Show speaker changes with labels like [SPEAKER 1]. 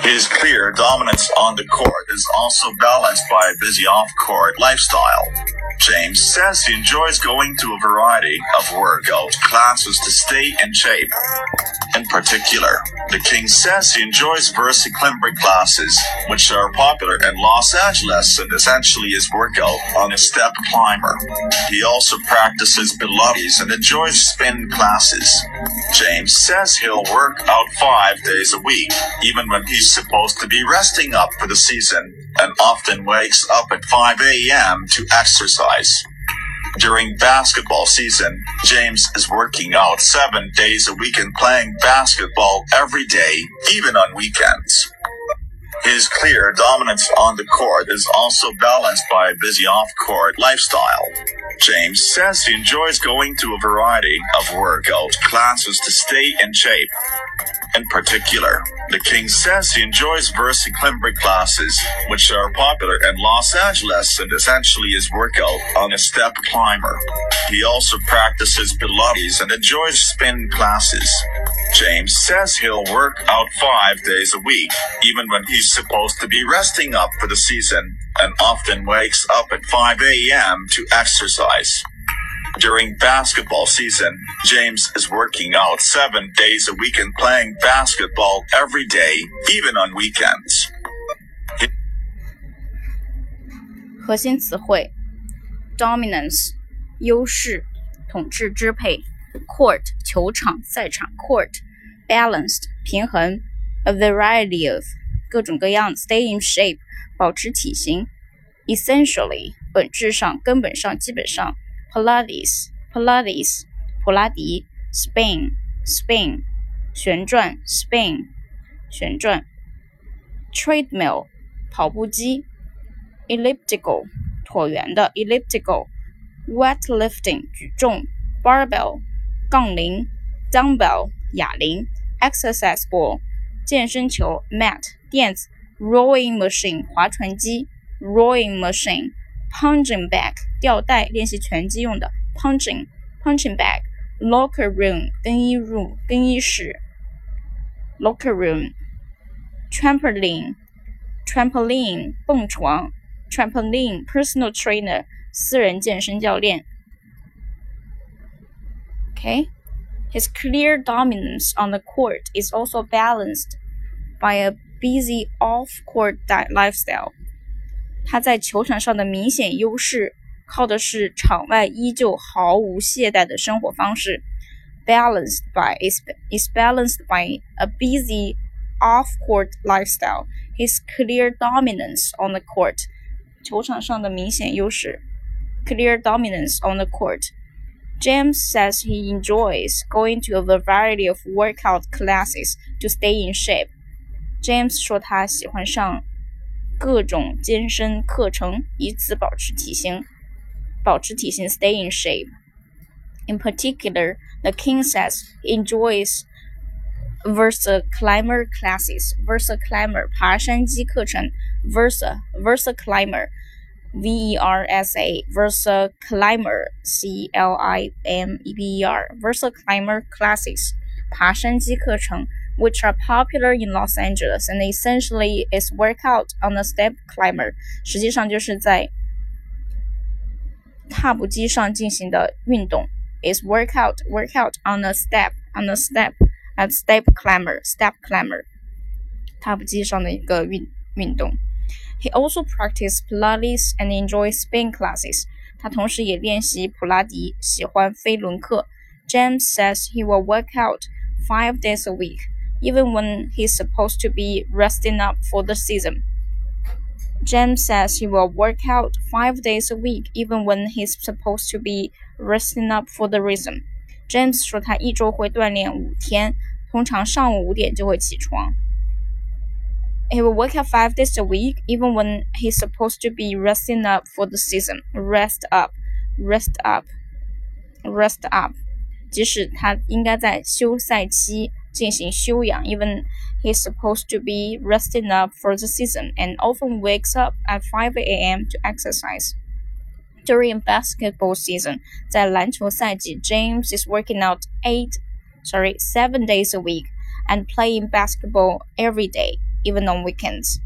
[SPEAKER 1] His clear dominance on the court is also balanced by a busy off-court lifestyle. James says he enjoys going to a variety of workout classes to stay in shape. In particular, the King says he enjoys Versa Climber classes, which are popular in Los Angeles and essentially is workout on a step climber. He also practices Pilates and enjoys spin classes. James says he'll work out five days a week, even when he's supposed to be resting up for the season, and often wakes up at 5 a.m. to exercise. During basketball season, James is working out seven days a week and playing basketball every day, even on weekends. His clear dominance on the court is also balanced by a busy off-court lifestyle. James says he enjoys going to a variety of workout classes to stay in shape. In particular, the King says he enjoys Versa Climber classes, which are popular in Los Angeles and essentially is workout on a step climber. He also practices Pilates and enjoys spin classes. James says he'll work out five days a week, even when he's supposed to be resting up for the season, and often wakes up at 5 a.m. to exercise During basketball season, James is working out seven days a week and playing basketball every day, even on weekends.
[SPEAKER 2] 核心词汇：dominance 优势、统治、支配；court 球场、赛场；court balanced 平衡；a variety of 各种各样；stay in shape 保持体型 essentially 本质上、根本上、基本上，Pilates Pilates 普拉迪，spin spin 旋转，spin 旋转，treadmill 跑步机，elliptical 椭圆的，elliptical，weightlifting 举重，barbell 杠铃，dumbbell 哑铃，exercise ball 健身球，mat 垫子，rowing machine 划船机。，rowing machine。punching bag 吊带练习拳击用的 punching punching bag locker room 更衣 room 更衣室 locker room trampoline trampoline 蹦床 trampoline personal trainer 私人健身教练 Okay his clear dominance on the court is also balanced by a busy off-court lifestyle 他在球场上的明显优势，靠的是场外依旧毫无懈怠的生活方式。Balanced by is is balanced by a busy off-court lifestyle. His clear dominance on the court. 球场上的明显优势，clear dominance on the court. James says he enjoys going to a variety of workout classes to stay in shape. James 说他喜欢上 各种健身课程，以此保持体型，保持体型，stay in shape. In particular, the king says he enjoys Versa climber classes. Versa climber 爬山机课程，Versa Versa climber, V E R S A Versa climber C L I M E B E R Versa climber classes 爬山机课程。 which are popular in Los Angeles and essentially is workout on a step climber，实际上就是在踏步机上进行的运动。is workout workout on a step on a step at step climber step climber，踏步机上的一个运运动。He also practiced Pilates and enjoys spin classes。他同时也练习普拉迪，喜欢飞轮课。James says he will work out five days a week even when he's supposed to be resting up for the season. James says he will work out five days a week, even when he's supposed to be resting up for the season. James 说他一周会锻炼五天，通常上午五点就会起床。He will work out five days a week, even when he's supposed to be resting up for the season. Rest up, rest up, rest up. 即使他应该在休赛期 进行休养，even he's supposed to be resting up for the season and often wakes up at 5 a.m. to exercise. During basketball season, 在篮球赛季，James is working out eight, sorry, seven days a week and playing basketball every day. even on weekends.